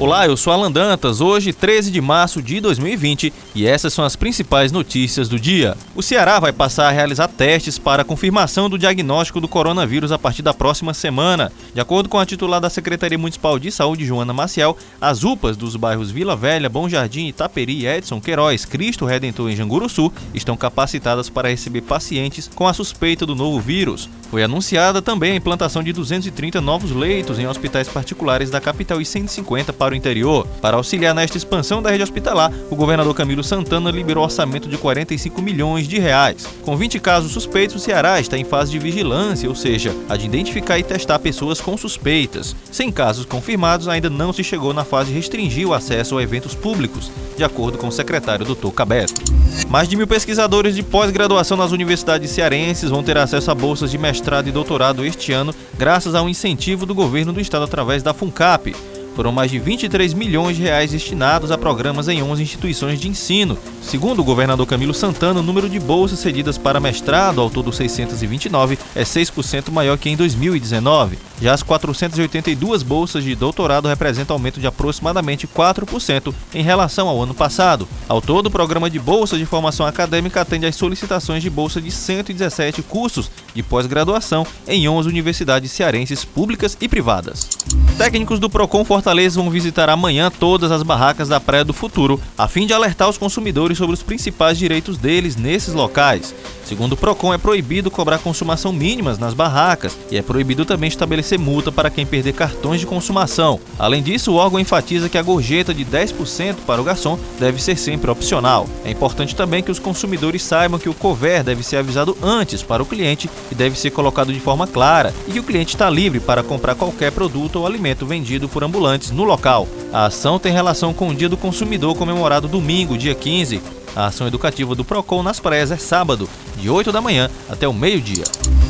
Olá, eu sou Alan Dantas, hoje 13 de março de 2020 e essas são as principais notícias do dia. O Ceará vai passar a realizar testes para confirmação do diagnóstico do coronavírus a partir da próxima semana. De acordo com a titular da Secretaria Municipal de Saúde, Joana Maciel, as UPAs dos bairros Vila Velha, Bom Jardim, Itaperi, Edson, Queiroz, Cristo Redentor e Janguruçu estão capacitadas para receber pacientes com a suspeita do novo vírus. Foi anunciada também a implantação de 230 novos leitos em hospitais particulares da capital e 150 para o interior. Para auxiliar nesta expansão da rede hospitalar, o governador Camilo Santana liberou orçamento de 45 milhões de reais. Com 20 casos suspeitos, o Ceará está em fase de vigilância, ou seja, a de identificar e testar pessoas com suspeitas. Sem casos confirmados, ainda não se chegou na fase de restringir o acesso a eventos públicos, de acordo com o secretário Dr. Cabeto. Mais de mil pesquisadores de pós-graduação nas universidades cearenses vão ter acesso a bolsas de mestrado e doutorado este ano, graças ao incentivo do governo do estado através da FUNCAP. Foram mais de 23 milhões de reais destinados a programas em 11 instituições de ensino. Segundo o governador Camilo Santana, o número de bolsas cedidas para mestrado, ao todo 629, é 6% maior que em 2019. Já as 482 bolsas de doutorado representam aumento de aproximadamente 4% em relação ao ano passado. Ao todo, o programa de bolsa de formação acadêmica atende às solicitações de bolsa de 117 cursos de pós-graduação em 11 universidades cearenses públicas e privadas. Técnicos do Procon Fortaleza vão visitar amanhã todas as barracas da Praia do Futuro, a fim de alertar os consumidores sobre os principais direitos deles nesses locais. Segundo o Procon, é proibido cobrar consumação mínimas nas barracas e é proibido também estabelecer multa para quem perder cartões de consumação. Além disso, o órgão enfatiza que a gorjeta de 10% para o garçom deve ser sempre opcional. É importante também que os consumidores saibam que o cover deve ser avisado antes para o cliente e deve ser colocado de forma clara e que o cliente está livre para comprar qualquer produto ou alimento vendido por ambulantes no local. A ação tem relação com o Dia do Consumidor comemorado domingo, dia 15. A ação educativa do Procon nas praias é sábado, de 8 da manhã até o meio-dia.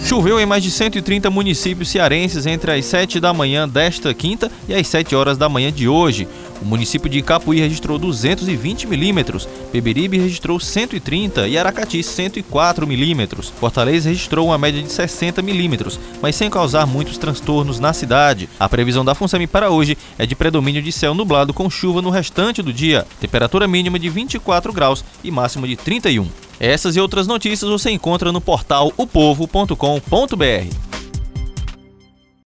Choveu em mais de 130 municípios cearenses entre as 7 da manhã desta quinta e as 7 horas da manhã de hoje. O município de Capuí registrou 220 milímetros, Beberibe registrou 130 e Aracati 104 milímetros. Fortaleza registrou uma média de 60 milímetros, mas sem causar muitos transtornos na cidade. A previsão da FUNSEMI para hoje é de predomínio de céu nublado com chuva no restante do dia, temperatura mínima de 24 graus e máxima de 31. Essas e outras notícias você encontra no portal opovo.com.br.